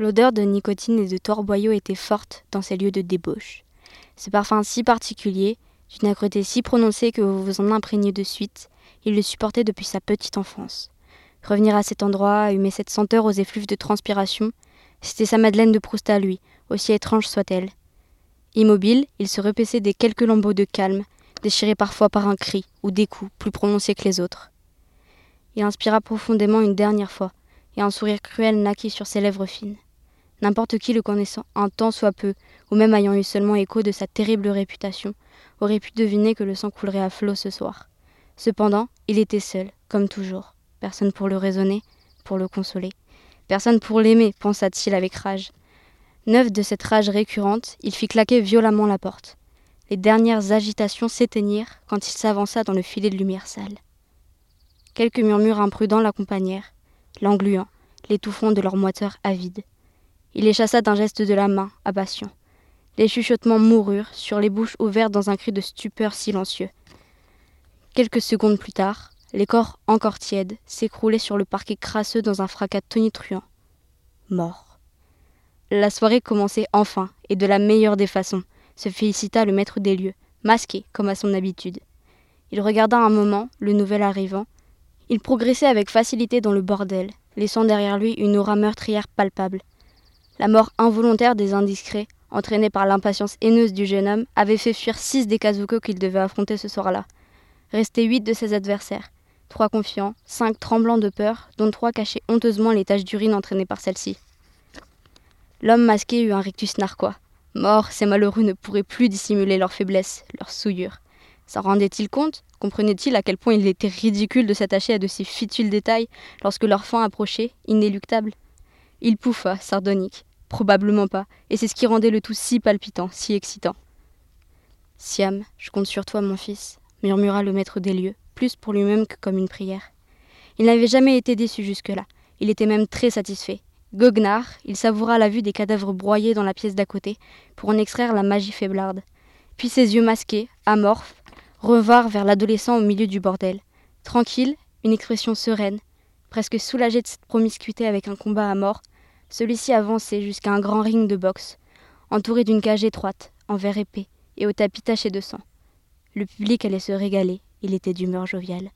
L'odeur de nicotine et de torboyau était forte dans ces lieux de débauche. Ce parfum si particulier, d'une âcreté si prononcée que vous vous en imprégnez de suite, il le supportait depuis sa petite enfance. Revenir à cet endroit, humer cette senteur aux effluves de transpiration, c'était sa Madeleine de Proust à lui, aussi étrange soit-elle. Immobile, il se repaissait des quelques lambeaux de calme, déchirés parfois par un cri ou des coups plus prononcés que les autres. Il inspira profondément une dernière fois, et un sourire cruel naquit sur ses lèvres fines. N'importe qui le connaissant un tant soit peu, ou même ayant eu seulement écho de sa terrible réputation, aurait pu deviner que le sang coulerait à flot ce soir. Cependant, il était seul, comme toujours. Personne pour le raisonner, pour le consoler. Personne pour l'aimer, pensa-t-il avec rage. Neuf de cette rage récurrente, il fit claquer violemment la porte. Les dernières agitations s'éteignirent quand il s'avança dans le filet de lumière sale. Quelques murmures imprudents l'accompagnèrent, l'engluant, l'étouffant de leur moiteur avide. Il les chassa d'un geste de la main, impatient. Les chuchotements moururent, sur les bouches ouvertes dans un cri de stupeur silencieux. Quelques secondes plus tard, les corps encore tièdes s'écroulaient sur le parquet crasseux dans un fracas tonitruant. Mort. La soirée commençait enfin, et de la meilleure des façons, se félicita le maître des lieux, masqué comme à son habitude. Il regarda un moment le nouvel arrivant. Il progressait avec facilité dans le bordel, laissant derrière lui une aura meurtrière palpable. La mort involontaire des indiscrets, entraînée par l'impatience haineuse du jeune homme, avait fait fuir six des casoucos qu'il devait affronter ce soir-là. Restaient huit de ses adversaires, trois confiants, cinq tremblants de peur, dont trois cachaient honteusement les taches d'urine entraînées par celle-ci. L'homme masqué eut un rictus narquois. Mort, ces malheureux ne pourraient plus dissimuler leur faiblesse, leur souillure. S'en rendait-il compte? Comprenait-il à quel point il était ridicule de s'attacher à de si futiles détails? Lorsque leur fin approchait, inéluctable Il pouffa, sardonique. Probablement pas, et c'est ce qui rendait le tout si palpitant, si excitant. Siam, je compte sur toi, mon fils, murmura le maître des lieux, plus pour lui-même que comme une prière. Il n'avait jamais été déçu jusque-là. Il était même très satisfait. Goguenard, il savoura la vue des cadavres broyés dans la pièce d'à côté pour en extraire la magie faiblarde. Puis ses yeux masqués, amorphes, revinrent vers l'adolescent au milieu du bordel. Tranquille, une expression sereine, presque soulagé de cette promiscuité avec un combat à mort, celui-ci avançait jusqu'à un grand ring de boxe, entouré d'une cage étroite, en verre épais, et au tapis taché de sang. Le public allait se régaler, il était d'humeur joviale.